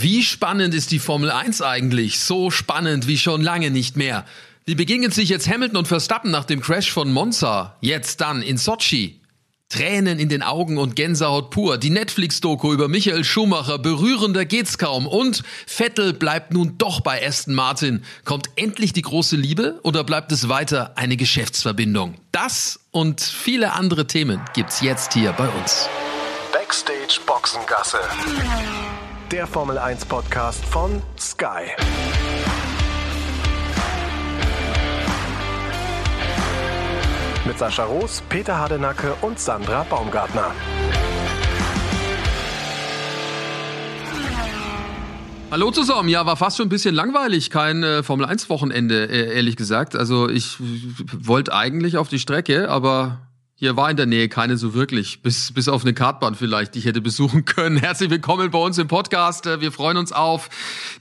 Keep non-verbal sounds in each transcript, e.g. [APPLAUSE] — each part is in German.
Wie spannend ist die Formel 1 eigentlich? So spannend wie schon lange nicht mehr. Wie begegnen sich jetzt Hamilton und Verstappen nach dem Crash von Monza? Jetzt dann in Sochi. Tränen in den Augen und Gänsehaut pur. Die Netflix-Doku über Michael Schumacher, berührender geht's kaum. Und Vettel bleibt nun doch bei Aston Martin. Kommt endlich die große Liebe oder bleibt es weiter eine Geschäftsverbindung? Das und viele andere Themen gibt's jetzt hier bei uns. Backstage Boxengasse der Formel 1 Podcast von Sky. Mit Sascha Roos, Peter Hardenacke und Sandra Baumgartner. Hallo zusammen. Ja, war fast schon ein bisschen langweilig. Kein äh, Formel 1 Wochenende, äh, ehrlich gesagt. Also ich wollte eigentlich auf die Strecke, aber hier war in der Nähe keine so wirklich, bis, bis auf eine Kartbahn vielleicht, die ich hätte besuchen können. [LAUGHS] Herzlich willkommen bei uns im Podcast. Äh, wir freuen uns auf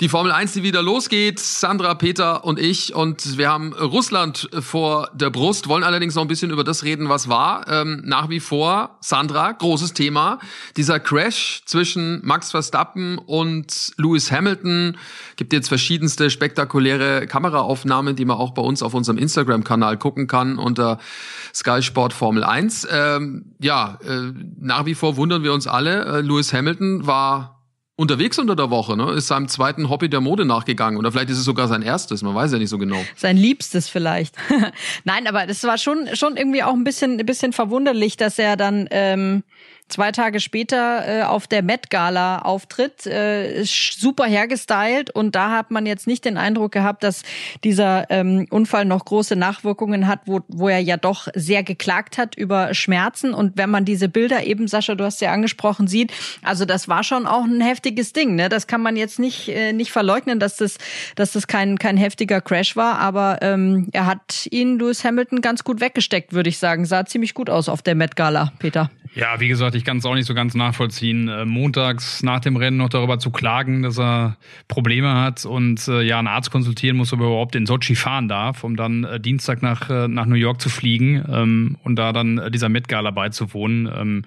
die Formel 1, die wieder losgeht. Sandra, Peter und ich. Und wir haben Russland vor der Brust, wollen allerdings noch ein bisschen über das reden, was war. Ähm, nach wie vor, Sandra, großes Thema. Dieser Crash zwischen Max Verstappen und Lewis Hamilton. Gibt jetzt verschiedenste spektakuläre Kameraaufnahmen, die man auch bei uns auf unserem Instagram-Kanal gucken kann unter Sky Sport Formel 1. Ähm, ja, äh, nach wie vor wundern wir uns alle. Äh, Lewis Hamilton war unterwegs unter der Woche, ne? ist seinem zweiten Hobby der Mode nachgegangen. Oder vielleicht ist es sogar sein erstes, man weiß ja nicht so genau. Sein liebstes vielleicht. [LAUGHS] Nein, aber das war schon, schon irgendwie auch ein bisschen, ein bisschen verwunderlich, dass er dann ähm, zwei Tage später äh, auf der Met Gala auftritt, äh, super hergestylt und da hat man jetzt nicht den Eindruck gehabt, dass dieser ähm, Unfall noch große Nachwirkungen hat, wo, wo er ja doch sehr geklagt hat über Schmerzen und wenn man diese Bilder eben, Sascha, du hast ja angesprochen, sieht, also das war schon auch ein heftiges Ding, ne? Das kann man jetzt nicht äh, nicht verleugnen, dass das dass das kein kein heftiger Crash war, aber ähm, er hat ihn Lewis Hamilton ganz gut weggesteckt, würde ich sagen, sah ziemlich gut aus auf der Met Gala, Peter. Ja, wie gesagt, ich kann es auch nicht so ganz nachvollziehen, äh, montags nach dem Rennen noch darüber zu klagen, dass er Probleme hat und äh, ja einen Arzt konsultieren muss, ob er überhaupt in Sochi fahren darf, um dann äh, Dienstag nach, äh, nach New York zu fliegen ähm, und da dann äh, dieser Met Gala beizuwohnen, ähm,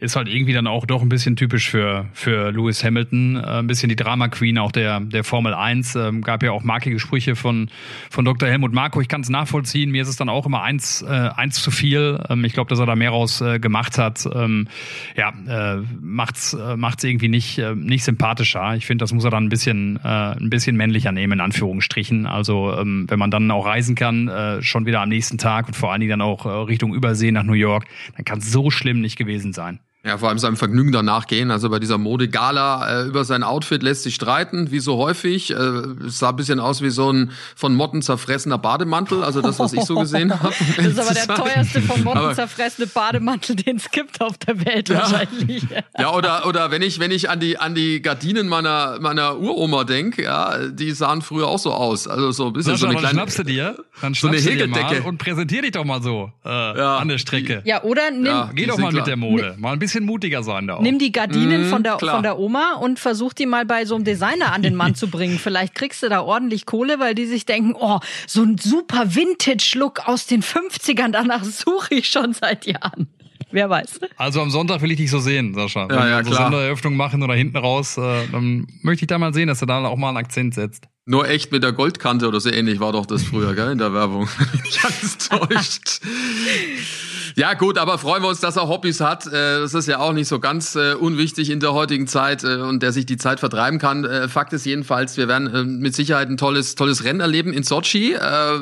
ist halt irgendwie dann auch doch ein bisschen typisch für, für Lewis Hamilton, äh, ein bisschen die Drama Queen auch der, der Formel 1. Ähm, gab ja auch markige Sprüche von, von Dr. Helmut Marko. Ich kann es nachvollziehen, mir ist es dann auch immer eins, eins zu viel. Ähm, ich glaube, dass er da mehr raus gemacht hat ähm, ja, äh, macht's äh, macht's irgendwie nicht äh, nicht sympathischer. Ich finde, das muss er dann ein bisschen äh, ein bisschen männlicher nehmen in Anführungsstrichen. Also ähm, wenn man dann auch reisen kann, äh, schon wieder am nächsten Tag und vor allen Dingen dann auch äh, Richtung Übersee nach New York, dann kann es so schlimm nicht gewesen sein. Ja, vor allem seinem Vergnügen danach gehen. Also bei dieser Modegala äh, über sein Outfit lässt sich streiten, wie so häufig. Äh, es sah ein bisschen aus wie so ein von Motten zerfressener Bademantel, also das, was ich so gesehen [LAUGHS] habe. Das ist aber der teuerste von Motten zerfressene Bademantel, den es gibt auf der Welt ja. wahrscheinlich. Ja, oder, oder wenn ich, wenn ich an die, an die Gardinen meiner, meiner Uroma denke, ja, die sahen früher auch so aus. Also so ein bisschen Sascha, so eine kleine. schnappst du dir, dann so eine Häkeldecke und präsentier dich doch mal so äh, ja. an der Strecke. Ja, oder nimm, ja, geh doch mal klar. mit der Mode. Mal ein bisschen bisschen mutiger sein da auch. Nimm die Gardinen mmh, von, der, von der Oma und versuch die mal bei so einem Designer an den Mann zu bringen. [LAUGHS] Vielleicht kriegst du da ordentlich Kohle, weil die sich denken, oh, so ein super Vintage-Look aus den 50ern, danach suche ich schon seit Jahren. Wer weiß. Also am Sonntag will ich dich so sehen, Sascha. Wenn ja, ja, wir so Sondereröffnung machen oder hinten raus, äh, dann möchte ich da mal sehen, dass du da auch mal einen Akzent setzt. Nur echt mit der Goldkante oder so ähnlich war doch das früher, gell, in der Werbung. [LAUGHS] Ganz täuscht. [LAUGHS] Ja, gut, aber freuen wir uns, dass er Hobbys hat. Äh, das ist ja auch nicht so ganz äh, unwichtig in der heutigen Zeit äh, und der sich die Zeit vertreiben kann. Fakt ist jedenfalls, wir werden mit Sicherheit ein tolles, tolles Rennen erleben in Sochi,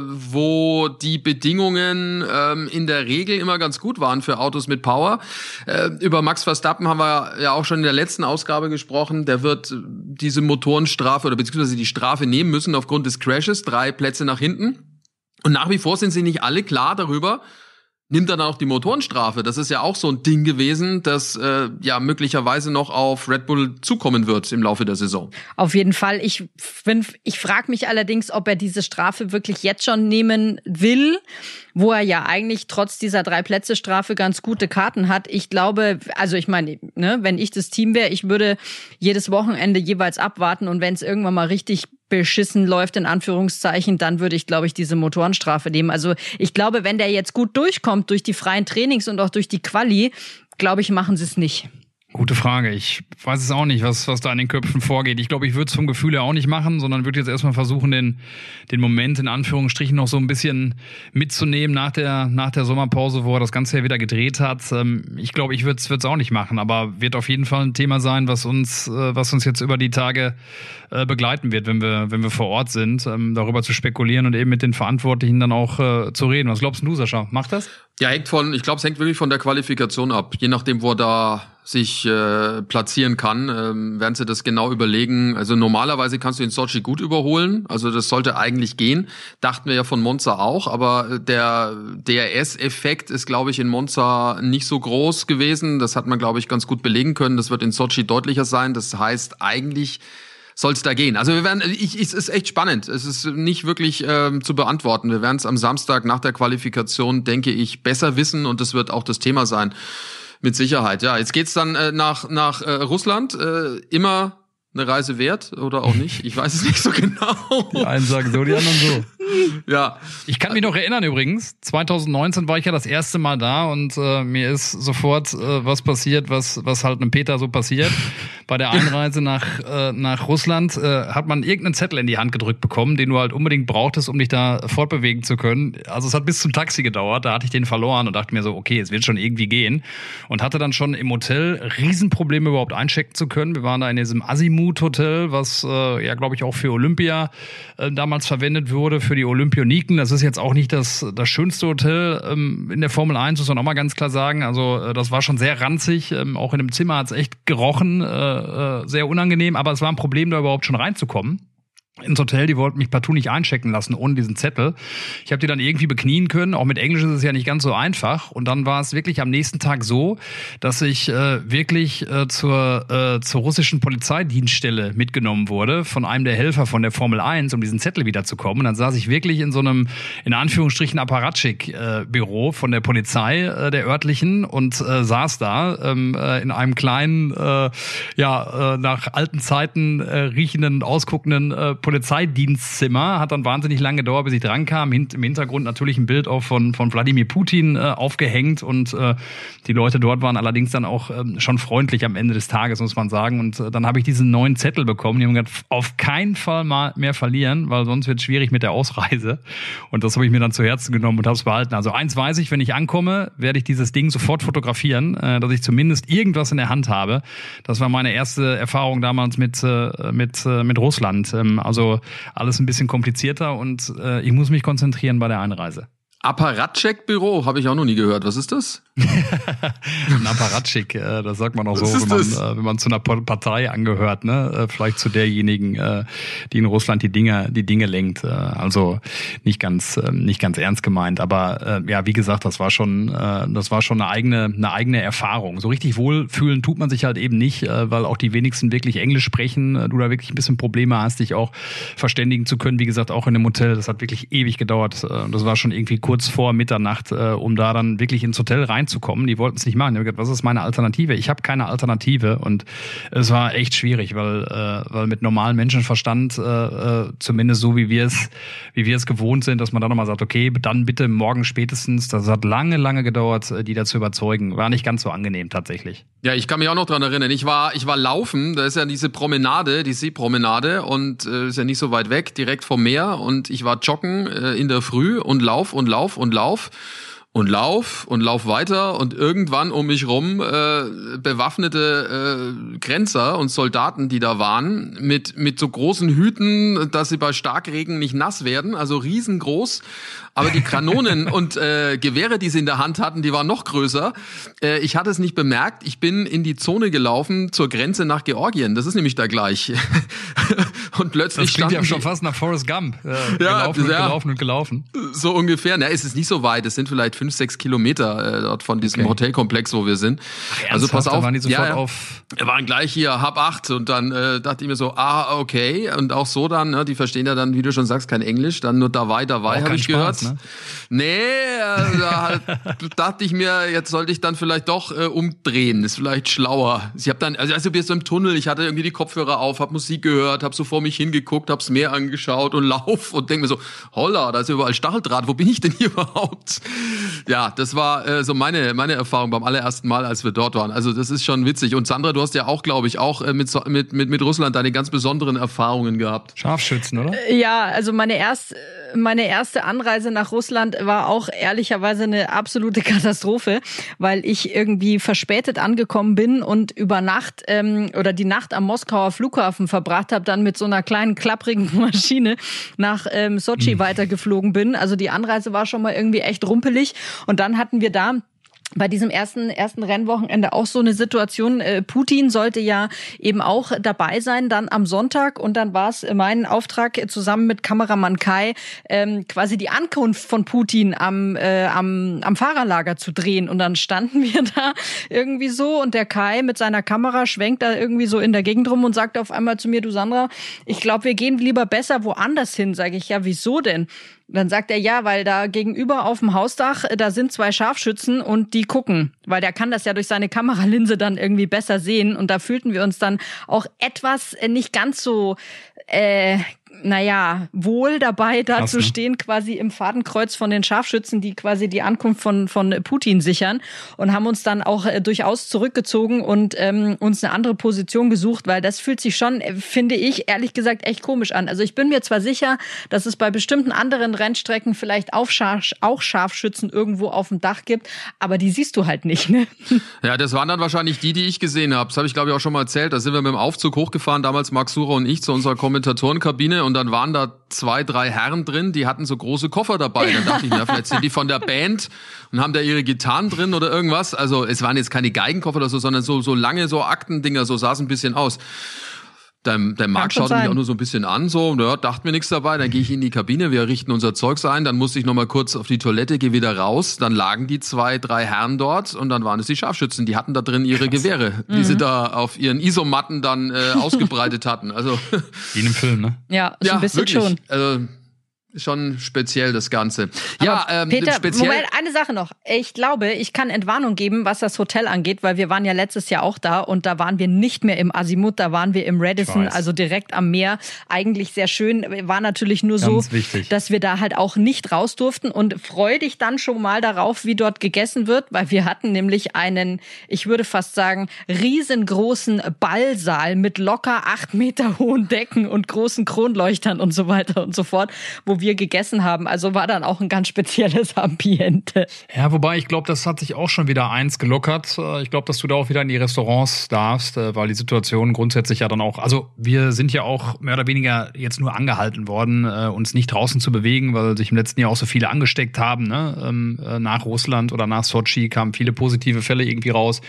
wo die Bedingungen ähm, in der Regel immer ganz gut waren für Autos mit Power. Über Max Verstappen haben wir ja auch schon in der letzten Ausgabe gesprochen. Der wird diese Motorenstrafe oder beziehungsweise die Strafe nehmen müssen aufgrund des Crashes. Drei Plätze nach hinten. Und nach wie vor sind sie nicht alle klar darüber, nimmt dann auch die Motorenstrafe. Das ist ja auch so ein Ding gewesen, das äh, ja möglicherweise noch auf Red Bull zukommen wird im Laufe der Saison. Auf jeden Fall. Ich, ich frage mich allerdings, ob er diese Strafe wirklich jetzt schon nehmen will, wo er ja eigentlich trotz dieser drei Plätze Strafe ganz gute Karten hat. Ich glaube, also ich meine, ne, wenn ich das Team wäre, ich würde jedes Wochenende jeweils abwarten und wenn es irgendwann mal richtig beschissen läuft, in Anführungszeichen, dann würde ich, glaube ich, diese Motorenstrafe nehmen. Also ich glaube, wenn der jetzt gut durchkommt durch die freien Trainings und auch durch die Quali, glaube ich, machen sie es nicht. Gute Frage. Ich weiß es auch nicht, was, was da in den Köpfen vorgeht. Ich glaube, ich würde es vom Gefühl her auch nicht machen, sondern würde jetzt erstmal versuchen, den, den Moment in Anführungsstrichen noch so ein bisschen mitzunehmen nach der, nach der Sommerpause, wo er das Ganze ja wieder gedreht hat. Ähm, ich glaube, ich würde es auch nicht machen, aber wird auf jeden Fall ein Thema sein, was uns, äh, was uns jetzt über die Tage äh, begleiten wird, wenn wir, wenn wir vor Ort sind, ähm, darüber zu spekulieren und eben mit den Verantwortlichen dann auch äh, zu reden. Was glaubst du, Sascha? Macht das? Ja, hängt von, ich glaube, es hängt wirklich von der Qualifikation ab. Je nachdem, wo er da sich äh, platzieren kann, ähm, werden sie das genau überlegen. Also normalerweise kannst du in Sochi gut überholen, also das sollte eigentlich gehen. Dachten wir ja von Monza auch, aber der DRS-Effekt ist, glaube ich, in Monza nicht so groß gewesen. Das hat man, glaube ich, ganz gut belegen können. Das wird in Sochi deutlicher sein. Das heißt, eigentlich soll es da gehen? Also wir werden, ich, es ist echt spannend. Es ist nicht wirklich ähm, zu beantworten. Wir werden es am Samstag nach der Qualifikation, denke ich, besser wissen und das wird auch das Thema sein. Mit Sicherheit, ja. Jetzt geht's dann äh, nach, nach äh, Russland. Äh, immer eine Reise wert oder auch nicht. Ich weiß es nicht so genau. [LAUGHS] Die einen sagen so, die anderen so. Ja. Ich kann mich noch erinnern übrigens, 2019 war ich ja das erste Mal da und äh, mir ist sofort äh, was passiert, was, was halt einem Peter so passiert. Bei der Einreise nach, äh, nach Russland äh, hat man irgendeinen Zettel in die Hand gedrückt bekommen, den du halt unbedingt brauchtest, um dich da fortbewegen zu können. Also es hat bis zum Taxi gedauert, da hatte ich den verloren und dachte mir so, okay, es wird schon irgendwie gehen. Und hatte dann schon im Hotel Riesenprobleme überhaupt einchecken zu können. Wir waren da in diesem Asimut Hotel, was äh, ja, glaube ich, auch für Olympia äh, damals verwendet wurde, für die Olympioniken. Das ist jetzt auch nicht das, das schönste Hotel ähm, in der Formel 1, muss man auch mal ganz klar sagen. Also äh, das war schon sehr ranzig. Ähm, auch in dem Zimmer hat es echt gerochen, äh, äh, sehr unangenehm, aber es war ein Problem, da überhaupt schon reinzukommen ins Hotel, die wollten mich partout nicht einchecken lassen ohne diesen Zettel. Ich habe die dann irgendwie beknien können. Auch mit Englisch ist es ja nicht ganz so einfach. Und dann war es wirklich am nächsten Tag so, dass ich äh, wirklich äh, zur, äh, zur russischen Polizeidienststelle mitgenommen wurde von einem der Helfer von der Formel 1, um diesen Zettel wiederzukommen. Und dann saß ich wirklich in so einem, in Anführungsstrichen, Apparatschik-Büro von der Polizei äh, der örtlichen und äh, saß da ähm, äh, in einem kleinen, äh, ja, äh, nach alten Zeiten äh, riechenden, ausguckenden äh, Polizeidienstzimmer, hat dann wahnsinnig lange gedauert, bis ich drankam. Im Hintergrund natürlich ein Bild auch von, von Wladimir Putin äh, aufgehängt und äh, die Leute dort waren allerdings dann auch ähm, schon freundlich am Ende des Tages, muss man sagen. Und äh, dann habe ich diesen neuen Zettel bekommen. Die haben gesagt, auf keinen Fall mal mehr verlieren, weil sonst wird es schwierig mit der Ausreise. Und das habe ich mir dann zu Herzen genommen und habe es behalten. Also eins weiß ich, wenn ich ankomme, werde ich dieses Ding sofort fotografieren, äh, dass ich zumindest irgendwas in der Hand habe. Das war meine erste Erfahrung damals mit, äh, mit, äh, mit Russland. Ähm, also also alles ein bisschen komplizierter und äh, ich muss mich konzentrieren bei der Einreise. Apparatcheck-Büro habe ich auch noch nie gehört. Was ist das? [LAUGHS] ein Apparatschik, äh, das sagt man auch so, wenn man, äh, wenn man zu einer Partei angehört, ne? Äh, vielleicht zu derjenigen, äh, die in Russland die Dinge, die Dinge lenkt. Äh, also nicht ganz, äh, nicht ganz ernst gemeint. Aber äh, ja, wie gesagt, das war schon, das war schon eine eigene, eine eigene Erfahrung. So richtig wohlfühlen tut man sich halt eben nicht, weil auch die wenigsten wirklich Englisch sprechen. Du da wirklich ein bisschen Probleme hast, dich auch verständigen zu können. Wie gesagt, auch in dem Hotel. Das hat wirklich ewig gedauert. Das war schon irgendwie kurz vor Mitternacht, äh, um da dann wirklich ins Hotel reinzukommen. Die wollten es nicht machen. Ich habe gesagt, was ist meine Alternative? Ich habe keine Alternative und es war echt schwierig, weil, äh, weil mit normalem Menschenverstand, äh, äh, zumindest so wie wir es, wie wir es gewohnt sind, dass man dann nochmal sagt, okay, dann bitte morgen spätestens. Das hat lange, lange gedauert, äh, die da zu überzeugen. War nicht ganz so angenehm tatsächlich. Ja, ich kann mich auch noch dran erinnern. Ich war, ich war laufen. Da ist ja diese Promenade, die Seepromenade und äh, ist ja nicht so weit weg, direkt vom Meer. Und ich war joggen äh, in der Früh und lauf und lauf und lauf und lauf und lauf weiter und irgendwann um mich rum äh, bewaffnete äh, Grenzer und Soldaten, die da waren, mit mit so großen Hüten, dass sie bei Starkregen nicht nass werden, also riesengroß aber die Kanonen [LAUGHS] und äh, Gewehre, die sie in der Hand hatten, die waren noch größer. Äh, ich hatte es nicht bemerkt. Ich bin in die Zone gelaufen zur Grenze nach Georgien. Das ist nämlich da gleich. [LAUGHS] und plötzlich das klingt ja schon fast nach Forrest Gump. Äh, ja, gelaufen und ja, gelaufen und gelaufen. So ungefähr. Na, es ist nicht so weit. Es sind vielleicht fünf, sechs Kilometer äh, dort von diesem okay. Hotelkomplex, wo wir sind. Ach, also pass auf. Waren die sofort ja, auf. Wir waren gleich hier, hab acht. Und dann äh, dachte ich mir so, ah, okay. Und auch so dann, ne, die verstehen ja dann, wie du schon sagst, kein Englisch. Dann nur dabei, dabei, habe ich Spaß, gehört. Ne? Nee, äh, da [LAUGHS] dachte ich mir, jetzt sollte ich dann vielleicht doch äh, umdrehen. Ist vielleicht schlauer. Ich habe dann, also als wir so im Tunnel, ich hatte irgendwie die Kopfhörer auf, habe Musik gehört, habe so vor mich hingeguckt, hab's Meer angeschaut und [LAUGHS] lauf und denk mir so, holla, da ist überall Stacheldraht, wo bin ich denn hier [LAUGHS] überhaupt? Ja, das war äh, so meine, meine Erfahrung beim allerersten Mal, als wir dort waren. Also das ist schon witzig. Und Sandra, du hast ja auch, glaube ich, auch äh, mit, mit, mit, mit Russland deine ganz besonderen Erfahrungen gehabt. Scharfschützen, oder? Ja, also meine erste meine erste Anreise nach Russland war auch ehrlicherweise eine absolute [LAUGHS] Katastrophe, weil ich irgendwie verspätet angekommen bin und über Nacht ähm, oder die Nacht am Moskauer Flughafen verbracht habe, dann mit so einer kleinen klapprigen [LAUGHS] Maschine nach ähm, Sochi mhm. weitergeflogen bin. Also die Anreise war schon mal irgendwie echt rumpelig und dann hatten wir da bei diesem ersten ersten Rennwochenende auch so eine Situation. Äh, Putin sollte ja eben auch dabei sein, dann am Sonntag und dann war es mein Auftrag zusammen mit Kameramann Kai ähm, quasi die Ankunft von Putin am äh, am am Fahrerlager zu drehen und dann standen [LAUGHS] wir da irgendwie so und der Kai mit seiner Kamera schwenkt da irgendwie so in der Gegend rum und sagt auf einmal zu mir, du Sandra, ich glaube, wir gehen lieber besser woanders hin. Sage ich ja, wieso denn? Dann sagt er ja, weil da gegenüber auf dem Hausdach, äh, da sind zwei Scharfschützen und die gucken, weil der kann das ja durch seine Kameralinse dann irgendwie besser sehen. Und da fühlten wir uns dann auch etwas äh, nicht ganz so äh, naja, wohl dabei, da zu ne? stehen, quasi im Fadenkreuz von den Scharfschützen, die quasi die Ankunft von, von Putin sichern und haben uns dann auch äh, durchaus zurückgezogen und ähm, uns eine andere Position gesucht, weil das fühlt sich schon, äh, finde ich, ehrlich gesagt echt komisch an. Also ich bin mir zwar sicher, dass es bei bestimmten anderen Rennstrecken vielleicht auch, Scharf, auch Scharfschützen irgendwo auf dem Dach gibt, aber die siehst du halt nicht. Ne? [LAUGHS] Ja, das waren dann wahrscheinlich die, die ich gesehen habe. Das habe ich, glaube ich, auch schon mal erzählt. Da sind wir mit dem Aufzug hochgefahren, damals Max Sucher und ich, zu unserer Kommentatorenkabine und dann waren da zwei, drei Herren drin, die hatten so große Koffer dabei. Dann dachte ich, na, vielleicht sind die von der Band und haben da ihre Gitarren drin oder irgendwas. Also es waren jetzt keine Geigenkoffer oder so, sondern so, so lange so Aktendinger, so sah es ein bisschen aus. Der, der Marc schaute mich auch nur so ein bisschen an, so, ja, dachte mir nichts dabei, dann gehe ich in die Kabine, wir richten unser Zeugs ein, dann musste ich nochmal kurz auf die Toilette, gehe wieder raus, dann lagen die zwei, drei Herren dort und dann waren es die Scharfschützen, die hatten da drin ihre Krass. Gewehre, die mhm. sie da auf ihren Isomatten dann äh, [LAUGHS] ausgebreitet hatten. Also Wie in einem Film, ne? Ja, so ja, ein bisschen wirklich. schon. Also schon speziell das Ganze. Aber ja, ähm, Peter, speziell. Moment, eine Sache noch. Ich glaube, ich kann Entwarnung geben, was das Hotel angeht, weil wir waren ja letztes Jahr auch da und da waren wir nicht mehr im Azimuth, da waren wir im Radisson, also direkt am Meer. Eigentlich sehr schön. War natürlich nur Ganz so, wichtig. dass wir da halt auch nicht raus durften und freu dich dann schon mal darauf, wie dort gegessen wird, weil wir hatten nämlich einen, ich würde fast sagen, riesengroßen Ballsaal mit locker acht Meter hohen Decken und großen Kronleuchtern und so weiter und so fort, wo wir gegessen haben. Also war dann auch ein ganz spezielles [LAUGHS] Ambiente. Ja, wobei ich glaube, das hat sich auch schon wieder eins gelockert. Äh, ich glaube, dass du da auch wieder in die Restaurants darfst, äh, weil die Situation grundsätzlich ja dann auch, also wir sind ja auch mehr oder weniger jetzt nur angehalten worden, äh, uns nicht draußen zu bewegen, weil sich im letzten Jahr auch so viele angesteckt haben. Ne? Ähm, nach Russland oder nach Sochi kamen viele positive Fälle irgendwie raus.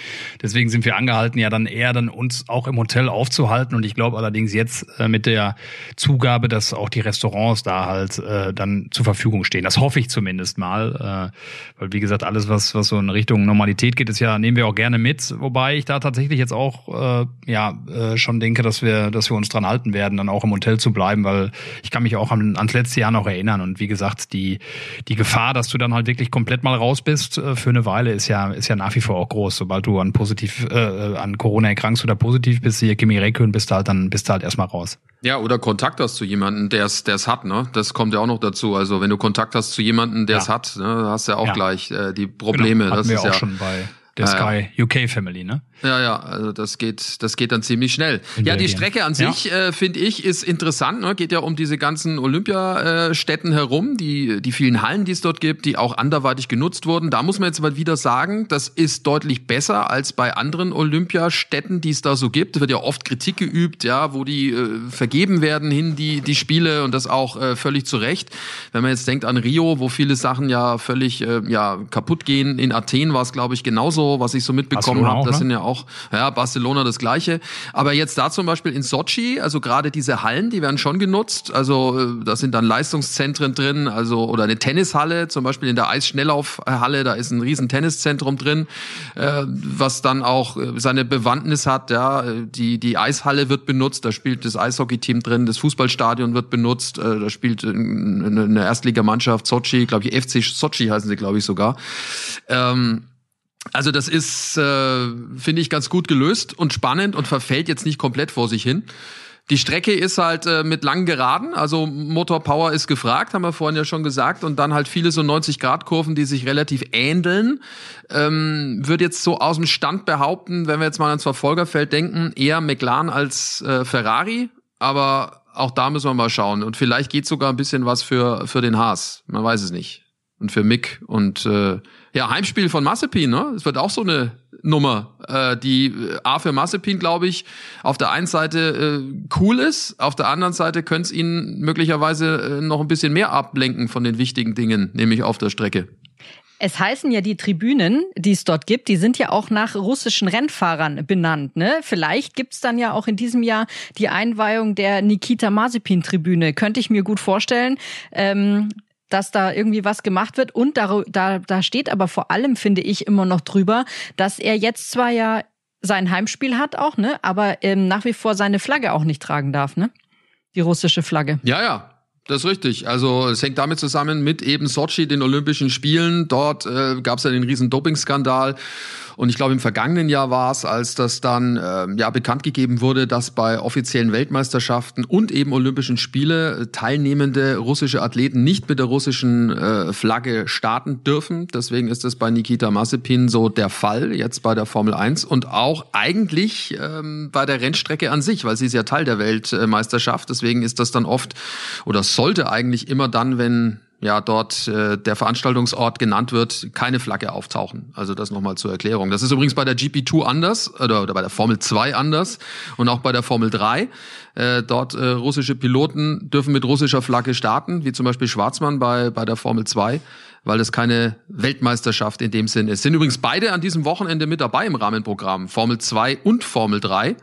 Deswegen sind wir angehalten, ja dann eher dann uns auch im Hotel aufzuhalten. Und ich glaube allerdings jetzt mit der Zugabe, dass auch die Restaurants da halt äh, dann zur Verfügung stehen. Das hoffe ich zumindest mal. Äh, weil wie gesagt, alles, was, was so in Richtung Normalität geht, ist ja, nehmen wir auch gerne mit. Wobei ich da tatsächlich jetzt auch äh, ja äh, schon denke, dass wir, dass wir uns dran halten werden, dann auch im Hotel zu bleiben, weil ich kann mich auch an, ans letzte Jahr noch erinnern. Und wie gesagt, die, die Gefahr, dass du dann halt wirklich komplett mal raus bist äh, für eine Weile, ist ja, ist ja nach wie vor auch groß. Sobald du an positiv, äh, an Corona erkrankst oder positiv bist, hier Kimi Räikkönen, bist du halt dann bist du halt erstmal raus. Ja, oder Kontakt hast zu jemandem, der es der es hat, ne? Das kommt ja auch noch dazu. Also wenn du Kontakt hast zu jemandem, der es hat, ne, hast du ja auch ja. gleich äh, die Probleme. Genau, das ist auch ja schon bei der Sky UK Family, ne? Ja, ja, also das geht, das geht dann ziemlich schnell. In ja, die Strecke an sich, ja. äh, finde ich, ist interessant. Ne? Geht ja um diese ganzen Olympiastädten herum, die, die vielen Hallen, die es dort gibt, die auch anderweitig genutzt wurden. Da muss man jetzt mal wieder sagen, das ist deutlich besser als bei anderen Olympiastädten, die es da so gibt. Es wird ja oft Kritik geübt, ja, wo die äh, vergeben werden hin, die, die Spiele und das auch äh, völlig zu Recht. Wenn man jetzt denkt an Rio, wo viele Sachen ja völlig äh, ja, kaputt gehen. In Athen war es, glaube ich, genauso, was ich so mitbekommen habe. Das ne? sind ja auch ja, Barcelona das gleiche. Aber jetzt da zum Beispiel in Sochi, also gerade diese Hallen, die werden schon genutzt. Also äh, da sind dann Leistungszentren drin, also oder eine Tennishalle, zum Beispiel in der Eisschnelllaufhalle, da ist ein riesen Tenniszentrum drin, äh, was dann auch äh, seine Bewandtnis hat. Ja, die die Eishalle wird benutzt, da spielt das Eishockeyteam drin, das Fußballstadion wird benutzt, äh, da spielt eine, eine Erstligamannschaft Sochi, glaube ich, FC Sochi heißen sie, glaube ich sogar. Ähm, also das ist, äh, finde ich, ganz gut gelöst und spannend und verfällt jetzt nicht komplett vor sich hin. Die Strecke ist halt äh, mit langen Geraden, also Motorpower ist gefragt, haben wir vorhin ja schon gesagt, und dann halt viele so 90-Grad-Kurven, die sich relativ ähneln. Ähm, Würde jetzt so aus dem Stand behaupten, wenn wir jetzt mal ans Verfolgerfeld denken, eher McLaren als äh, Ferrari, aber auch da müssen wir mal schauen. Und vielleicht geht sogar ein bisschen was für, für den Haas. Man weiß es nicht. Und für Mick. Und äh, ja, Heimspiel von Massepin, ne? Es wird auch so eine Nummer, äh, die äh, A für Massepin, glaube ich, auf der einen Seite äh, cool ist, auf der anderen Seite könnte es ihn möglicherweise äh, noch ein bisschen mehr ablenken von den wichtigen Dingen, nämlich auf der Strecke. Es heißen ja die Tribünen, die es dort gibt, die sind ja auch nach russischen Rennfahrern benannt. Ne? Vielleicht gibt's dann ja auch in diesem Jahr die Einweihung der Nikita Mazepin-Tribüne. Könnte ich mir gut vorstellen. Ähm, dass da irgendwie was gemacht wird. Und da, da, da steht aber vor allem, finde ich, immer noch drüber, dass er jetzt zwar ja sein Heimspiel hat auch, ne, aber ähm, nach wie vor seine Flagge auch nicht tragen darf, ne? Die russische Flagge. Ja, ja. Das ist richtig. Also es hängt damit zusammen mit eben Sochi, den Olympischen Spielen. Dort äh, gab es ja den riesen Dopingskandal. Und ich glaube, im vergangenen Jahr war es, als das dann äh, ja bekannt gegeben wurde, dass bei offiziellen Weltmeisterschaften und eben Olympischen Spiele äh, teilnehmende russische Athleten nicht mit der russischen äh, Flagge starten dürfen. Deswegen ist das bei Nikita Mazepin so der Fall, jetzt bei der Formel 1 und auch eigentlich ähm, bei der Rennstrecke an sich, weil sie ist ja Teil der Weltmeisterschaft. Deswegen ist das dann oft oder sollte eigentlich immer dann, wenn ja dort äh, der Veranstaltungsort genannt wird, keine Flagge auftauchen. Also das nochmal zur Erklärung. Das ist übrigens bei der GP2 anders oder, oder bei der Formel 2 anders und auch bei der Formel 3. Äh, dort äh, russische Piloten dürfen mit russischer Flagge starten, wie zum Beispiel Schwarzmann bei, bei der Formel 2 weil es keine Weltmeisterschaft in dem Sinn ist. Sind übrigens beide an diesem Wochenende mit dabei im Rahmenprogramm, Formel 2 und Formel 3.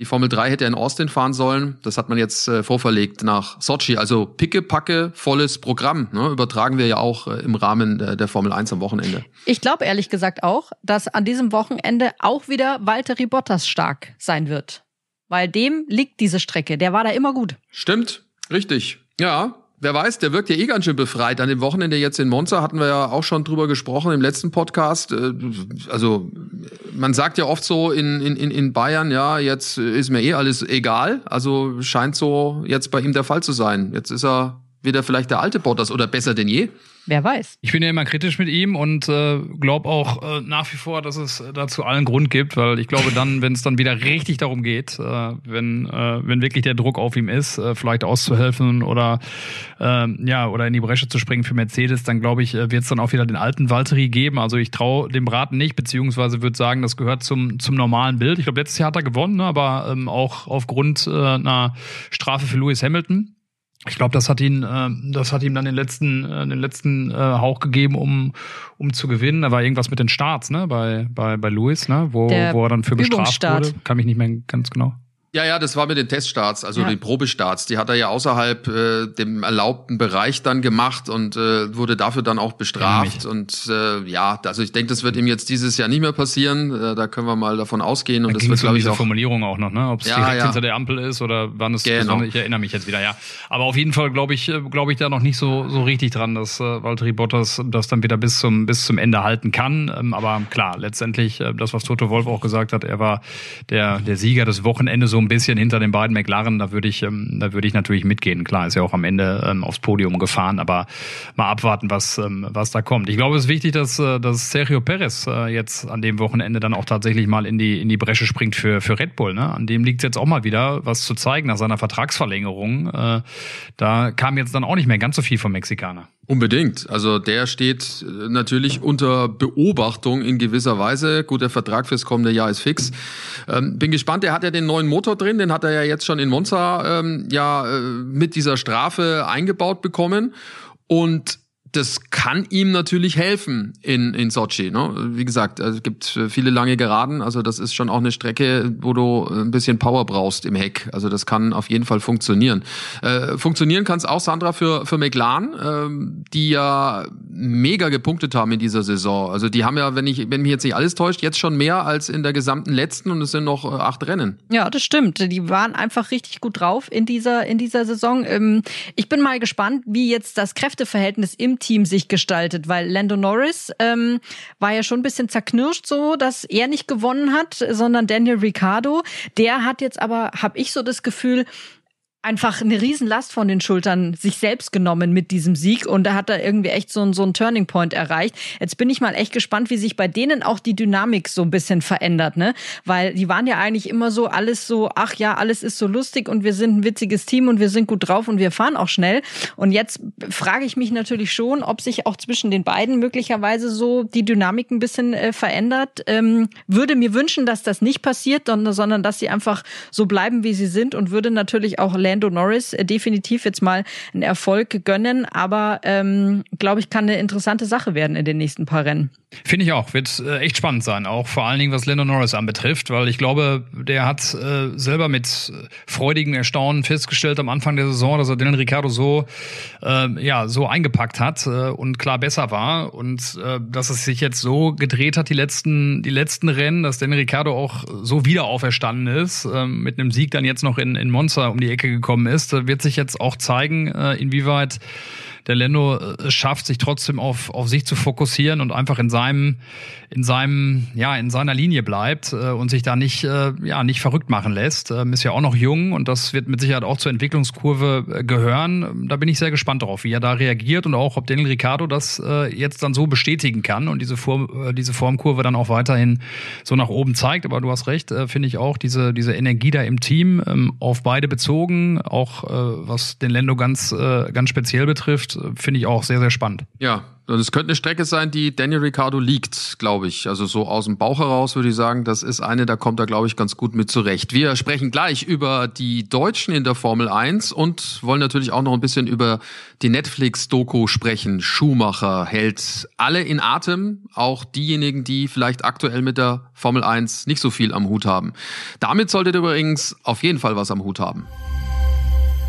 Die Formel 3 hätte in Austin fahren sollen. Das hat man jetzt äh, vorverlegt nach Sochi. Also picke, packe, volles Programm. Ne? Übertragen wir ja auch äh, im Rahmen der, der, Formel 1 am Wochenende. Ich glaube ehrlich gesagt auch, dass an diesem Wochenende auch wieder Walter Bottas stark sein wird. Weil dem liegt diese Strecke. Der war da immer gut. Stimmt, richtig. Ja, Wer weiß, der wirkt ja eh ganz schön befreit. An dem Wochenende jetzt in Monza hatten wir ja auch schon drüber gesprochen im letzten Podcast. Äh, also man sagt ja oft so in, in, in Bayern, ja, jetzt ist mir eh alles egal. Also scheint so jetzt bei ihm der Fall zu sein. Jetzt ist er wieder vielleicht der alte Bottas oder besser denn je. Wer weiß. Ich bin ja immer kritisch mit ihm und äh, glaube auch äh, nach wie vor, dass es dazu allen Grund gibt, weil ich glaube dann, [LAUGHS] wenn es dann wieder richtig darum geht, äh, wenn, äh, wenn wirklich der Druck auf ihm ist, äh, vielleicht auszuhelfen oder äh, ja oder in die Bresche zu springen für Mercedes, dann glaube ich, äh, wird es dann auch wieder den alten Valtteri geben. Also ich traue dem Braten nicht, beziehungsweise würde sagen, das gehört zum, zum normalen Bild. Ich glaube, letztes Jahr hat er gewonnen, ne, aber ähm, auch aufgrund äh, einer Strafe für Lewis Hamilton ich glaube, das hat ihn, äh, das hat ihm dann den letzten, äh, den letzten äh, Hauch gegeben, um, um zu gewinnen. Da war irgendwas mit den Starts, ne, bei, bei, bei Lewis, ne, wo, wo er dann für bestraft wurde. Kann mich nicht mehr ganz genau. Ja, ja, das war mit den Teststarts, also ja. den Probestarts. Die hat er ja außerhalb äh, dem erlaubten Bereich dann gemacht und äh, wurde dafür dann auch bestraft. Ja, und äh, ja, also ich denke, das wird ihm jetzt dieses Jahr nicht mehr passieren. Äh, da können wir mal davon ausgehen. Und da das wird, glaube ich, auch Formulierung auch noch, ne? Ob es ja, direkt ja. hinter der Ampel ist oder wann es genau. Ich erinnere mich jetzt wieder, ja. Aber auf jeden Fall glaube ich, äh, glaube ich da noch nicht so so richtig dran, dass äh, Valtteri Bottas das dann wieder bis zum bis zum Ende halten kann. Ähm, aber klar, letztendlich äh, das, was Toto Wolf auch gesagt hat, er war der der Sieger des Wochenendes so ein bisschen hinter den beiden McLaren, da würde ich, ähm, da würde ich natürlich mitgehen. Klar, ist ja auch am Ende ähm, aufs Podium gefahren, aber mal abwarten, was, ähm, was da kommt. Ich glaube, es ist wichtig, dass, äh, dass Sergio Perez äh, jetzt an dem Wochenende dann auch tatsächlich mal in die, in die Bresche springt für, für Red Bull. Ne? An dem liegt jetzt auch mal wieder, was zu zeigen nach seiner Vertragsverlängerung. Äh, da kam jetzt dann auch nicht mehr ganz so viel vom Mexikaner. Unbedingt. Also der steht äh, natürlich unter Beobachtung in gewisser Weise. Gut, der Vertrag fürs kommende Jahr ist fix. Ähm, bin gespannt, der hat ja den neuen Motor drin, den hat er ja jetzt schon in Monza ähm, ja äh, mit dieser Strafe eingebaut bekommen. Und das kann ihm natürlich helfen in, in Sochi. Ne? Wie gesagt, es gibt viele lange Geraden, also das ist schon auch eine Strecke, wo du ein bisschen Power brauchst im Heck. Also das kann auf jeden Fall funktionieren. Äh, funktionieren kann es auch, Sandra, für, für McLaren, ähm, die ja mega gepunktet haben in dieser Saison. Also die haben ja, wenn ich, wenn mich jetzt nicht alles täuscht, jetzt schon mehr als in der gesamten letzten und es sind noch äh, acht Rennen. Ja, das stimmt. Die waren einfach richtig gut drauf in dieser, in dieser Saison. Ähm, ich bin mal gespannt, wie jetzt das Kräfteverhältnis im Team sich gestaltet, weil Lando Norris ähm, war ja schon ein bisschen zerknirscht so, dass er nicht gewonnen hat, sondern Daniel Ricciardo. Der hat jetzt aber, habe ich so das Gefühl, einfach eine Riesenlast von den Schultern sich selbst genommen mit diesem Sieg und da hat er irgendwie echt so, ein, so einen Turning Point erreicht. Jetzt bin ich mal echt gespannt, wie sich bei denen auch die Dynamik so ein bisschen verändert, ne? Weil die waren ja eigentlich immer so alles so, ach ja, alles ist so lustig und wir sind ein witziges Team und wir sind gut drauf und wir fahren auch schnell. Und jetzt frage ich mich natürlich schon, ob sich auch zwischen den beiden möglicherweise so die Dynamik ein bisschen äh, verändert. Ähm, würde mir wünschen, dass das nicht passiert, sondern dass sie einfach so bleiben, wie sie sind und würde natürlich auch lernen, Lando Norris äh, definitiv jetzt mal einen Erfolg gönnen, aber ähm, glaube ich, kann eine interessante Sache werden in den nächsten paar Rennen. Finde ich auch, wird äh, echt spannend sein, auch vor allen Dingen was Lando Norris anbetrifft, weil ich glaube, der hat äh, selber mit freudigem Erstaunen festgestellt am Anfang der Saison, dass er Daniel Ricciardo so äh, ja so eingepackt hat äh, und klar besser war. Und äh, dass es sich jetzt so gedreht hat die letzten die letzten Rennen, dass Daniel Ricciardo auch so wieder auferstanden ist äh, mit einem Sieg dann jetzt noch in in Monza um die Ecke gekommen gekommen ist, wird sich jetzt auch zeigen, äh, inwieweit der Lendo äh, schafft, sich trotzdem auf, auf sich zu fokussieren und einfach in seinem, in seinem, ja, in seiner Linie bleibt äh, und sich da nicht, äh, ja, nicht verrückt machen lässt. Ähm, ist ja auch noch jung und das wird mit Sicherheit auch zur Entwicklungskurve gehören. Da bin ich sehr gespannt darauf, wie er da reagiert und auch, ob Daniel Ricciardo das jetzt dann so bestätigen kann und diese, Form, diese Formkurve dann auch weiterhin so nach oben zeigt. Aber du hast recht, finde ich auch, diese, diese Energie da im Team ähm, auf beide bezogen, auch was den Lendo ganz, ganz speziell betrifft, finde ich auch sehr, sehr spannend. Ja, und es könnte eine Strecke sein, die Daniel Ricciardo liegt, glaube ich. Also so aus dem Bauch heraus würde ich sagen, das ist eine, da kommt er, glaube ich, ganz gut mit zurecht. Wir sprechen gleich über die Deutschen in der Formel 1 und wollen natürlich auch noch ein bisschen über die Netflix-Doku sprechen. Schumacher hält alle in Atem, auch diejenigen, die vielleicht aktuell mit der Formel 1 nicht so viel am Hut haben. Damit solltet ihr übrigens auf jeden Fall was am Hut haben.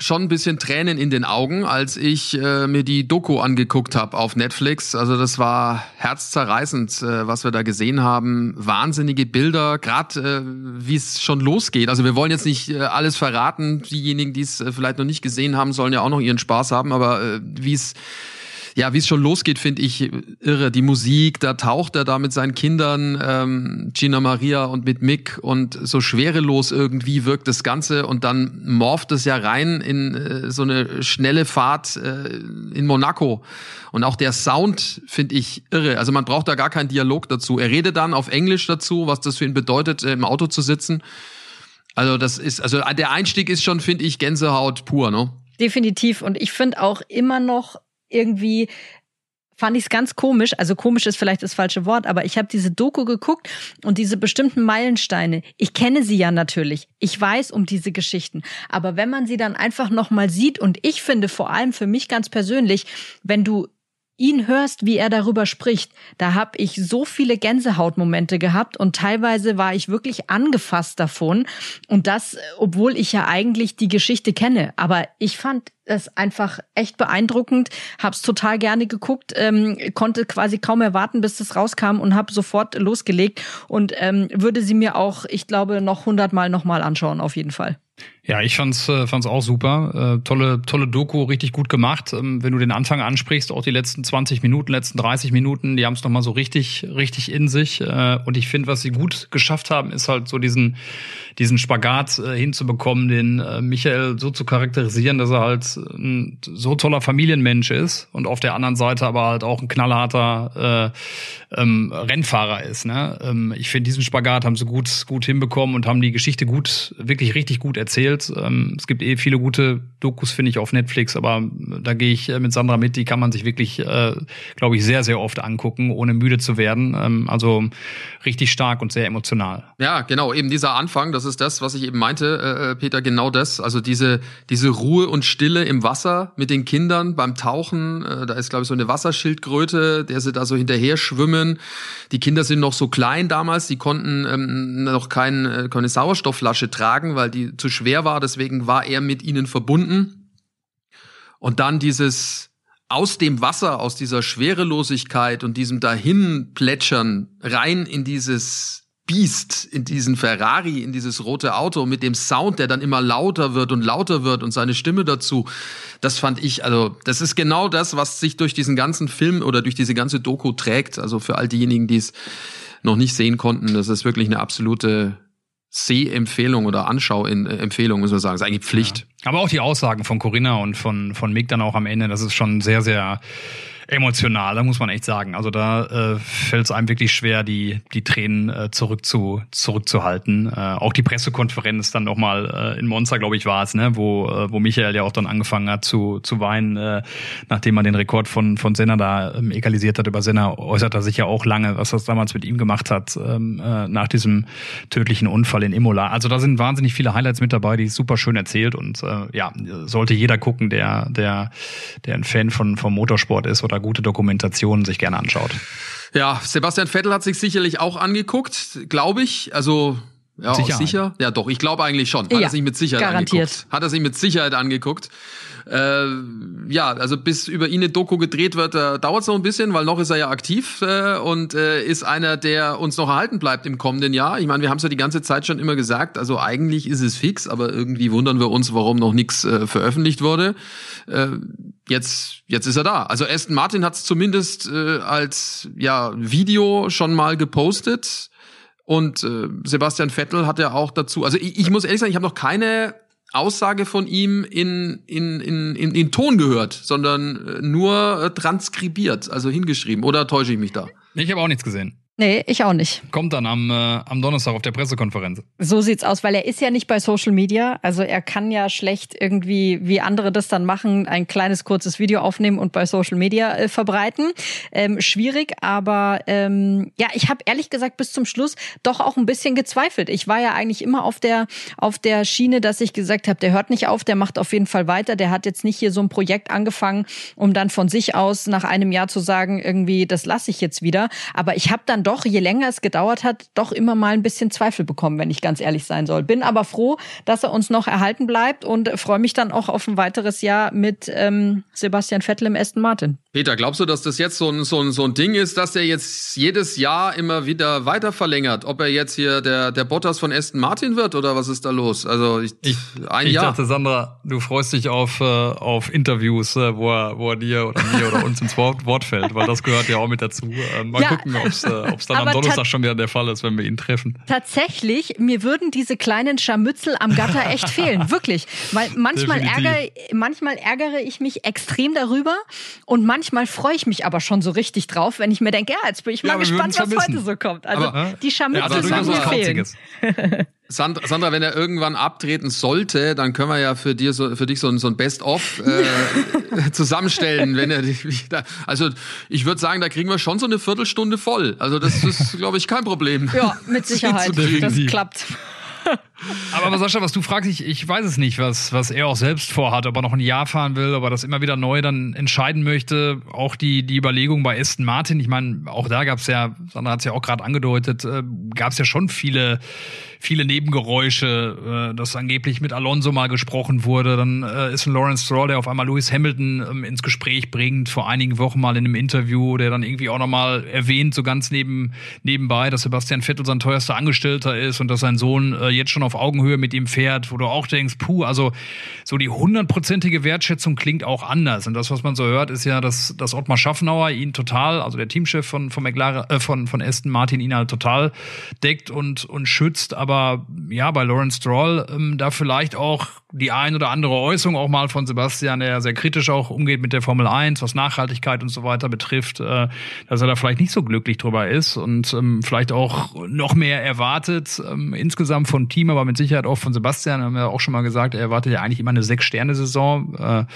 schon ein bisschen Tränen in den Augen, als ich äh, mir die Doku angeguckt habe auf Netflix. Also das war herzzerreißend, äh, was wir da gesehen haben. Wahnsinnige Bilder, gerade äh, wie es schon losgeht. Also wir wollen jetzt nicht äh, alles verraten. Diejenigen, die es äh, vielleicht noch nicht gesehen haben, sollen ja auch noch ihren Spaß haben. Aber äh, wie es ja, wie es schon losgeht, finde ich irre. Die Musik, da taucht er da mit seinen Kindern, ähm, Gina Maria und mit Mick und so schwerelos irgendwie wirkt das Ganze und dann morpht es ja rein in äh, so eine schnelle Fahrt äh, in Monaco. Und auch der Sound finde ich irre. Also man braucht da gar keinen Dialog dazu. Er redet dann auf Englisch dazu, was das für ihn bedeutet, äh, im Auto zu sitzen. Also das ist, also der Einstieg ist schon, finde ich, Gänsehaut pur, ne? Definitiv. Und ich finde auch immer noch irgendwie fand ich es ganz komisch. Also komisch ist vielleicht das falsche Wort, aber ich habe diese Doku geguckt und diese bestimmten Meilensteine. Ich kenne sie ja natürlich. Ich weiß um diese Geschichten. Aber wenn man sie dann einfach noch mal sieht und ich finde vor allem für mich ganz persönlich, wenn du ihn hörst, wie er darüber spricht, da habe ich so viele Gänsehautmomente gehabt und teilweise war ich wirklich angefasst davon. Und das, obwohl ich ja eigentlich die Geschichte kenne. Aber ich fand es einfach echt beeindruckend, hab's total gerne geguckt, ähm, konnte quasi kaum erwarten, bis es rauskam und habe sofort losgelegt und ähm, würde sie mir auch, ich glaube, noch hundertmal nochmal anschauen, auf jeden Fall. Ja, ich fand's, äh, fand's auch super. Äh, tolle, tolle Doku, richtig gut gemacht. Ähm, wenn du den Anfang ansprichst, auch die letzten 20 Minuten, letzten 30 Minuten, die haben es nochmal so richtig, richtig in sich. Äh, und ich finde, was sie gut geschafft haben, ist halt so diesen, diesen Spagat äh, hinzubekommen, den äh, Michael so zu charakterisieren, dass er halt ein so toller Familienmensch ist und auf der anderen Seite aber halt auch ein knallharter äh, ähm, Rennfahrer ist. Ne? Ähm, ich finde, diesen Spagat haben sie gut, gut hinbekommen und haben die Geschichte gut, wirklich richtig gut erzählt. Ähm, es gibt eh viele gute Dokus, finde ich, auf Netflix, aber da gehe ich mit Sandra mit, die kann man sich wirklich, äh, glaube ich, sehr, sehr oft angucken, ohne müde zu werden. Ähm, also richtig stark und sehr emotional. Ja, genau, eben dieser Anfang, das ist das, was ich eben meinte, äh, Peter, genau das. Also diese, diese Ruhe und Stille im Wasser mit den Kindern beim Tauchen. Äh, da ist, glaube ich, so eine Wasserschildkröte, der sie da so hinterher schwimmen. Die Kinder sind noch so klein damals, die konnten ähm, noch kein, äh, keine Sauerstoffflasche tragen, weil die zu schwer war. Deswegen war er mit ihnen verbunden. Und dann dieses aus dem Wasser, aus dieser Schwerelosigkeit und diesem Dahinplätschern rein in dieses Biest, in diesen Ferrari, in dieses rote Auto mit dem Sound, der dann immer lauter wird und lauter wird und seine Stimme dazu. Das fand ich, also das ist genau das, was sich durch diesen ganzen Film oder durch diese ganze Doku trägt. Also für all diejenigen, die es noch nicht sehen konnten, das ist wirklich eine absolute Sehempfehlung oder Anschauempfehlung, muss man sagen. Das ist eigentlich Pflicht. Ja. Aber auch die Aussagen von Corinna und von, von Mick dann auch am Ende, das ist schon sehr, sehr emotional, da muss man echt sagen. Also da äh, fällt es einem wirklich schwer, die, die Tränen äh, zurück zu, zurückzuhalten. Äh, auch die Pressekonferenz dann nochmal äh, in Monza, glaube ich, war es, ne? wo, äh, wo Michael ja auch dann angefangen hat zu, zu weinen, äh, nachdem man den Rekord von, von Senna da ähm, egalisiert hat. Über Senna äußert er sich ja auch lange, was das damals mit ihm gemacht hat, ähm, äh, nach diesem tödlichen Unfall in Imola. Also da sind wahnsinnig viele Highlights mit dabei, die super schön erzählt und äh, ja, sollte jeder gucken, der, der, der ein Fan von, vom Motorsport ist oder gute Dokumentationen sich gerne anschaut. Ja, Sebastian Vettel hat sich sicherlich auch angeguckt, glaube ich. Also ja, sicher. sicher? Ja, doch, ich glaube eigentlich schon. Hat ja, er sich mit Sicherheit garantiert. angeguckt. Hat er sich mit Sicherheit angeguckt. Äh, ja, also bis über ihn eine Doku gedreht wird, äh, dauert es noch ein bisschen, weil noch ist er ja aktiv äh, und äh, ist einer, der uns noch erhalten bleibt im kommenden Jahr. Ich meine, wir haben es ja die ganze Zeit schon immer gesagt, also eigentlich ist es fix, aber irgendwie wundern wir uns, warum noch nichts äh, veröffentlicht wurde. Äh, jetzt, jetzt ist er da. Also Aston Martin hat es zumindest äh, als ja, Video schon mal gepostet. Und äh, Sebastian Vettel hat ja auch dazu, also ich, ich muss ehrlich sagen, ich habe noch keine Aussage von ihm in, in, in, in, in Ton gehört, sondern äh, nur äh, transkribiert, also hingeschrieben. Oder täusche ich mich da? Ich habe auch nichts gesehen. Nee, ich auch nicht. Kommt dann am, äh, am Donnerstag auf der Pressekonferenz. So sieht's aus, weil er ist ja nicht bei Social Media. Also er kann ja schlecht irgendwie, wie andere das dann machen, ein kleines kurzes Video aufnehmen und bei Social Media äh, verbreiten. Ähm, schwierig, aber ähm, ja, ich habe ehrlich gesagt bis zum Schluss doch auch ein bisschen gezweifelt. Ich war ja eigentlich immer auf der auf der Schiene, dass ich gesagt habe, der hört nicht auf, der macht auf jeden Fall weiter. Der hat jetzt nicht hier so ein Projekt angefangen, um dann von sich aus nach einem Jahr zu sagen, irgendwie, das lasse ich jetzt wieder. Aber ich habe dann doch doch, je länger es gedauert hat, doch immer mal ein bisschen Zweifel bekommen, wenn ich ganz ehrlich sein soll. Bin aber froh, dass er uns noch erhalten bleibt und freue mich dann auch auf ein weiteres Jahr mit ähm, Sebastian Vettel im Aston Martin. Peter, glaubst du, dass das jetzt so ein, so ein, so ein Ding ist, dass er jetzt jedes Jahr immer wieder weiter verlängert? Ob er jetzt hier der, der Bottas von Aston Martin wird oder was ist da los? Also ich, ich ein ich Jahr. dachte, Sandra, du freust dich auf, äh, auf Interviews, äh, wo, er, wo er dir oder mir oder uns ins Wort, Wort fällt, weil das gehört ja auch mit dazu. Äh, mal ja, gucken, ob es äh, dann am Donnerstag schon wieder der Fall ist, wenn wir ihn treffen. Tatsächlich, mir würden diese kleinen Scharmützel am Gatter echt [LAUGHS] fehlen, wirklich. Weil manchmal ärgere, manchmal ärgere ich mich extrem darüber und manchmal freue ich mich aber schon so richtig drauf, wenn ich mir denke, ja, jetzt bin ich mal ja, gespannt, was heute so kommt. Also aber, die Scharmützel ja, also, mir fehlen. [LAUGHS] Sandra, Sandra, wenn er irgendwann abtreten sollte, dann können wir ja für dir so, für dich so ein, so ein Best-of äh, [LAUGHS] zusammenstellen, wenn er da, also ich würde sagen, da kriegen wir schon so eine Viertelstunde voll. Also das ist, glaube ich, kein Problem. Ja, mit [LAUGHS] Sicherheit. Das klappt. Aber Sascha, was du fragst, ich, ich weiß es nicht, was, was er auch selbst vorhat, ob er noch ein Jahr fahren will, ob er das immer wieder neu dann entscheiden möchte. Auch die, die Überlegung bei Aston Martin, ich meine, auch da gab es ja, Sandra hat es ja auch gerade angedeutet, äh, gab es ja schon viele viele Nebengeräusche, äh, dass angeblich mit Alonso mal gesprochen wurde. Dann äh, ist ein Lawrence Stroll, der auf einmal Lewis Hamilton ähm, ins Gespräch bringt, vor einigen Wochen mal in einem Interview, der dann irgendwie auch nochmal erwähnt, so ganz neben, nebenbei, dass Sebastian Vettel sein teuerster Angestellter ist und dass sein Sohn äh, jetzt schon auf Augenhöhe mit ihm fährt, wo du auch denkst, puh, also so die hundertprozentige Wertschätzung klingt auch anders. Und das, was man so hört, ist ja, dass, dass Ottmar Schaffnauer ihn total, also der Teamchef von, von McLaren, äh, von, von Aston Martin ihn halt total deckt und, und schützt, aber aber ja, bei Lawrence Stroll ähm, da vielleicht auch die ein oder andere Äußerung auch mal von Sebastian, der sehr kritisch auch umgeht mit der Formel 1, was Nachhaltigkeit und so weiter betrifft, äh, dass er da vielleicht nicht so glücklich drüber ist und ähm, vielleicht auch noch mehr erwartet, ähm, insgesamt von Team, aber mit Sicherheit auch von Sebastian, haben wir auch schon mal gesagt, er erwartet ja eigentlich immer eine Sechs-Sterne-Saison. Äh, wir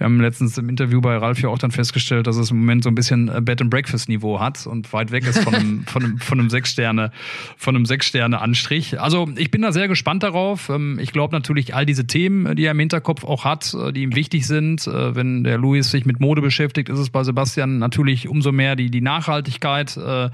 haben letztens im Interview bei Ralf ja auch dann festgestellt, dass es im Moment so ein bisschen äh, Bed-and-Breakfast-Niveau hat und weit weg ist von einem, [LAUGHS] von einem, von einem Sechs-Sterne, von einem Sechs-Sterne-Anstrich. Also ich bin da sehr gespannt darauf. Ähm, ich glaube natürlich, all diese Themen, die er im Hinterkopf auch hat, äh, die ihm wichtig sind. Äh, wenn der Luis sich mit Mode beschäftigt, ist es bei Sebastian natürlich umso mehr die, die Nachhaltigkeit äh,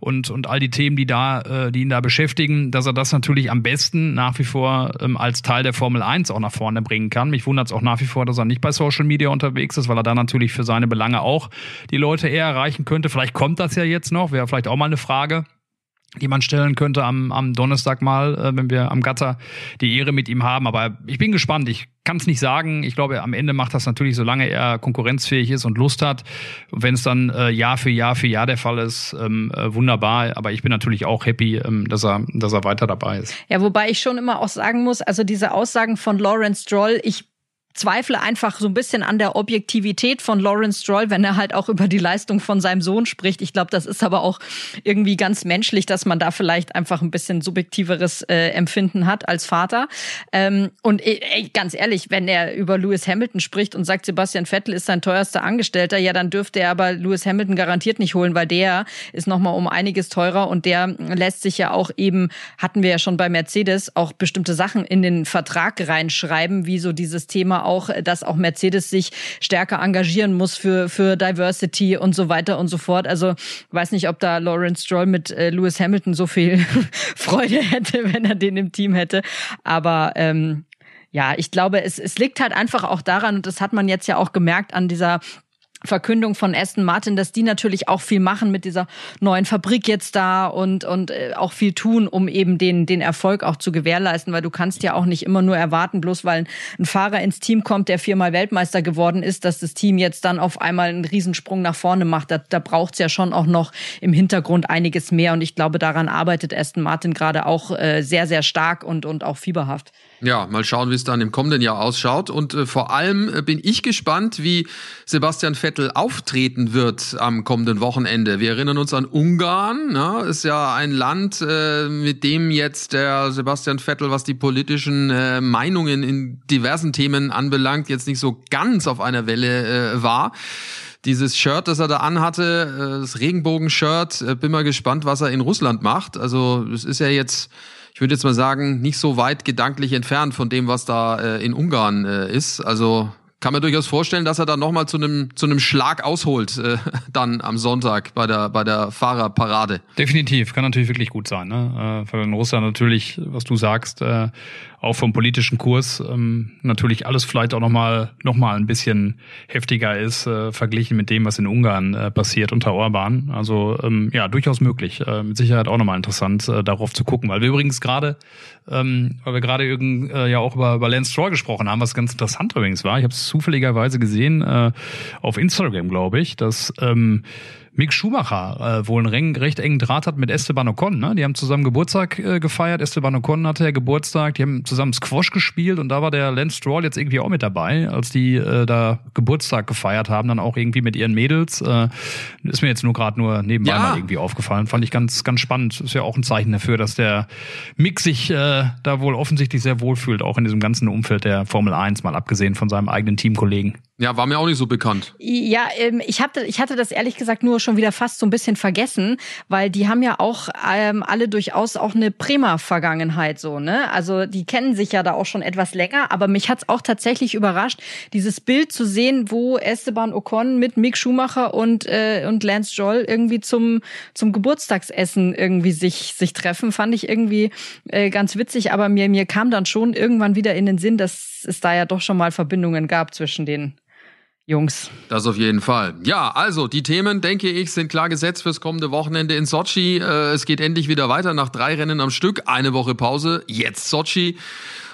und, und all die Themen, die da, die ihn da beschäftigen, dass er das natürlich am besten nach wie vor ähm, als Teil der Formel 1 auch nach vorne bringen kann. Mich wundert es auch nach wie vor, dass er nicht bei Social Media unterwegs ist, weil er da natürlich für seine Belange auch die Leute eher erreichen könnte. Vielleicht kommt das ja jetzt noch, wäre vielleicht auch mal eine Frage die man stellen könnte am, am Donnerstag mal, äh, wenn wir am Gatter die Ehre mit ihm haben. Aber ich bin gespannt. Ich kann es nicht sagen. Ich glaube, am Ende macht das natürlich, solange er konkurrenzfähig ist und Lust hat. Wenn es dann äh, Jahr für Jahr für Jahr der Fall ist, ähm, äh, wunderbar. Aber ich bin natürlich auch happy, ähm, dass er, dass er weiter dabei ist. Ja, wobei ich schon immer auch sagen muss, also diese Aussagen von Lawrence Stroll, ich zweifle einfach so ein bisschen an der Objektivität von Lawrence Stroll, wenn er halt auch über die Leistung von seinem Sohn spricht. Ich glaube, das ist aber auch irgendwie ganz menschlich, dass man da vielleicht einfach ein bisschen subjektiveres äh, Empfinden hat als Vater. Ähm, und ey, ganz ehrlich, wenn er über Lewis Hamilton spricht und sagt, Sebastian Vettel ist sein teuerster Angestellter, ja, dann dürfte er aber Lewis Hamilton garantiert nicht holen, weil der ist nochmal um einiges teurer und der lässt sich ja auch eben, hatten wir ja schon bei Mercedes, auch bestimmte Sachen in den Vertrag reinschreiben, wie so dieses Thema auch, dass auch Mercedes sich stärker engagieren muss für, für Diversity und so weiter und so fort. Also weiß nicht, ob da Lawrence Stroll mit äh, Lewis Hamilton so viel [LAUGHS] Freude hätte, wenn er den im Team hätte. Aber ähm, ja, ich glaube, es, es liegt halt einfach auch daran, und das hat man jetzt ja auch gemerkt an dieser Verkündung von Aston Martin, dass die natürlich auch viel machen mit dieser neuen Fabrik jetzt da und und äh, auch viel tun, um eben den den Erfolg auch zu gewährleisten, weil du kannst ja auch nicht immer nur erwarten, bloß weil ein Fahrer ins Team kommt, der viermal Weltmeister geworden ist, dass das Team jetzt dann auf einmal einen Riesensprung nach vorne macht. Da, da braucht's ja schon auch noch im Hintergrund einiges mehr und ich glaube, daran arbeitet Aston Martin gerade auch äh, sehr sehr stark und und auch fieberhaft. Ja, mal schauen, wie es dann im kommenden Jahr ausschaut. Und äh, vor allem äh, bin ich gespannt, wie Sebastian Vettel auftreten wird am kommenden Wochenende. Wir erinnern uns an Ungarn, ne? ist ja ein Land, äh, mit dem jetzt der Sebastian Vettel, was die politischen äh, Meinungen in diversen Themen anbelangt, jetzt nicht so ganz auf einer Welle äh, war dieses Shirt, das er da anhatte, äh, das Regenbogen-Shirt, bin mal gespannt, was er in Russland macht. Also es ist ja jetzt ich würde jetzt mal sagen, nicht so weit gedanklich entfernt von dem, was da äh, in Ungarn äh, ist. Also kann mir durchaus vorstellen, dass er dann nochmal zu einem zu einem Schlag ausholt, äh, [LAUGHS] dann am Sonntag bei der bei der Fahrerparade. Definitiv, kann natürlich wirklich gut sein. Ne? Äh, für den Russland natürlich, was du sagst, äh, auch vom politischen Kurs ähm, natürlich alles vielleicht auch nochmal noch mal ein bisschen heftiger ist, äh, verglichen mit dem, was in Ungarn äh, passiert unter Orban. Also ähm, ja, durchaus möglich. Äh, mit Sicherheit auch nochmal interessant, äh, darauf zu gucken. Weil wir übrigens gerade, ähm, weil wir gerade äh, ja auch über, über Lance Stroll gesprochen haben, was ganz interessant übrigens war. Ich habe es zufälligerweise gesehen äh, auf Instagram, glaube ich, dass ähm, Mick Schumacher äh, wohl einen recht engen Draht hat mit Esteban Ocon. Ne? Die haben zusammen Geburtstag äh, gefeiert. Esteban Ocon hatte ja Geburtstag. Die haben zusammen Squash gespielt und da war der Lance Stroll jetzt irgendwie auch mit dabei, als die äh, da Geburtstag gefeiert haben, dann auch irgendwie mit ihren Mädels. Äh, ist mir jetzt nur gerade nur nebenbei ja. mal irgendwie aufgefallen. Fand ich ganz, ganz spannend. Ist ja auch ein Zeichen dafür, dass der Mick sich äh, da wohl offensichtlich sehr wohlfühlt, auch in diesem ganzen Umfeld der Formel 1, mal abgesehen von seinem eigenen Teamkollegen. Ja, war mir auch nicht so bekannt. Ja, ähm, ich hatte, ich hatte das ehrlich gesagt nur schon wieder fast so ein bisschen vergessen, weil die haben ja auch ähm, alle durchaus auch eine Bremer-Vergangenheit so, ne? Also die kennen sich ja da auch schon etwas länger, aber mich hat's auch tatsächlich überrascht, dieses Bild zu sehen, wo Esteban Ocon mit Mick Schumacher und äh, und Lance Joll irgendwie zum zum Geburtstagsessen irgendwie sich sich treffen, fand ich irgendwie äh, ganz witzig, aber mir mir kam dann schon irgendwann wieder in den Sinn, dass es da ja doch schon mal Verbindungen gab zwischen denen. Jungs. Das auf jeden Fall. Ja, also die Themen, denke ich, sind klar gesetzt fürs kommende Wochenende in Sochi. Äh, es geht endlich wieder weiter nach drei Rennen am Stück. Eine Woche Pause, jetzt Sochi.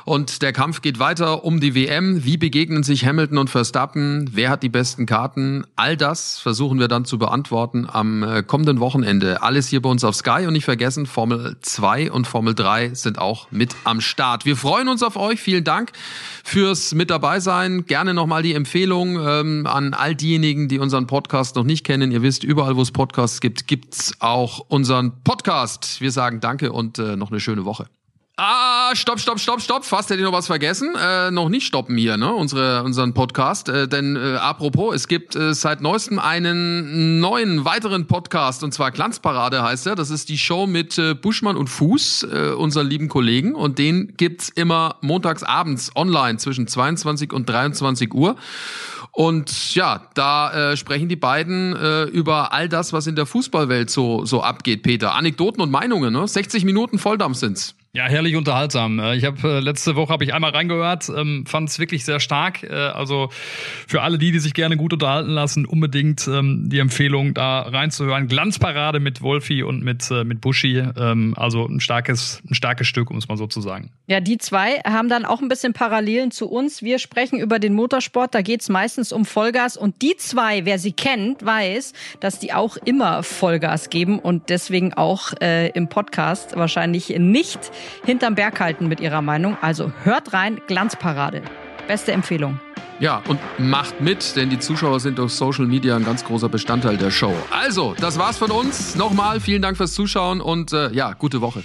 Und der Kampf geht weiter um die WM. Wie begegnen sich Hamilton und Verstappen? Wer hat die besten Karten? All das versuchen wir dann zu beantworten am äh, kommenden Wochenende. Alles hier bei uns auf Sky und nicht vergessen, Formel 2 und Formel 3 sind auch mit am Start. Wir freuen uns auf euch. Vielen Dank fürs mit dabei sein. Gerne nochmal die Empfehlung ähm, an all diejenigen, die unseren Podcast noch nicht kennen. Ihr wisst, überall, wo es Podcasts gibt, gibt's auch unseren Podcast. Wir sagen Danke und äh, noch eine schöne Woche. Ah, stopp, stopp, stopp, stopp. Fast hätte ich noch was vergessen. Äh, noch nicht stoppen hier, ne? Unsere, unseren Podcast. Äh, denn äh, apropos, es gibt äh, seit neuestem einen neuen, weiteren Podcast. Und zwar Glanzparade heißt er. Das ist die Show mit äh, Buschmann und Fuß, äh, unseren lieben Kollegen. Und den gibt's immer montags abends online zwischen 22 und 23 Uhr. Und ja, da äh, sprechen die beiden äh, über all das, was in der Fußballwelt so, so abgeht, Peter. Anekdoten und Meinungen, ne? 60 Minuten Volldampf sind's. Ja, herrlich unterhaltsam. Äh, ich habe äh, letzte Woche habe ich einmal reingehört, ähm, fand es wirklich sehr stark. Äh, also für alle die, die sich gerne gut unterhalten lassen, unbedingt ähm, die Empfehlung, da reinzuhören. Glanzparade mit Wolfi und mit mit Buschi. Ähm, also ein starkes ein starkes Stück, um es mal so zu sagen. Ja, die zwei haben dann auch ein bisschen Parallelen zu uns. Wir sprechen über den Motorsport. Da geht's meistens um Vollgas und die zwei, wer sie kennt, weiß, dass die auch immer Vollgas geben und deswegen auch äh, im Podcast wahrscheinlich nicht hinterm Berg halten mit ihrer Meinung. Also hört rein, Glanzparade. Beste Empfehlung. Ja, und macht mit, denn die Zuschauer sind durch Social Media ein ganz großer Bestandteil der Show. Also, das war's von uns. Nochmal vielen Dank fürs Zuschauen und äh, ja, gute Woche.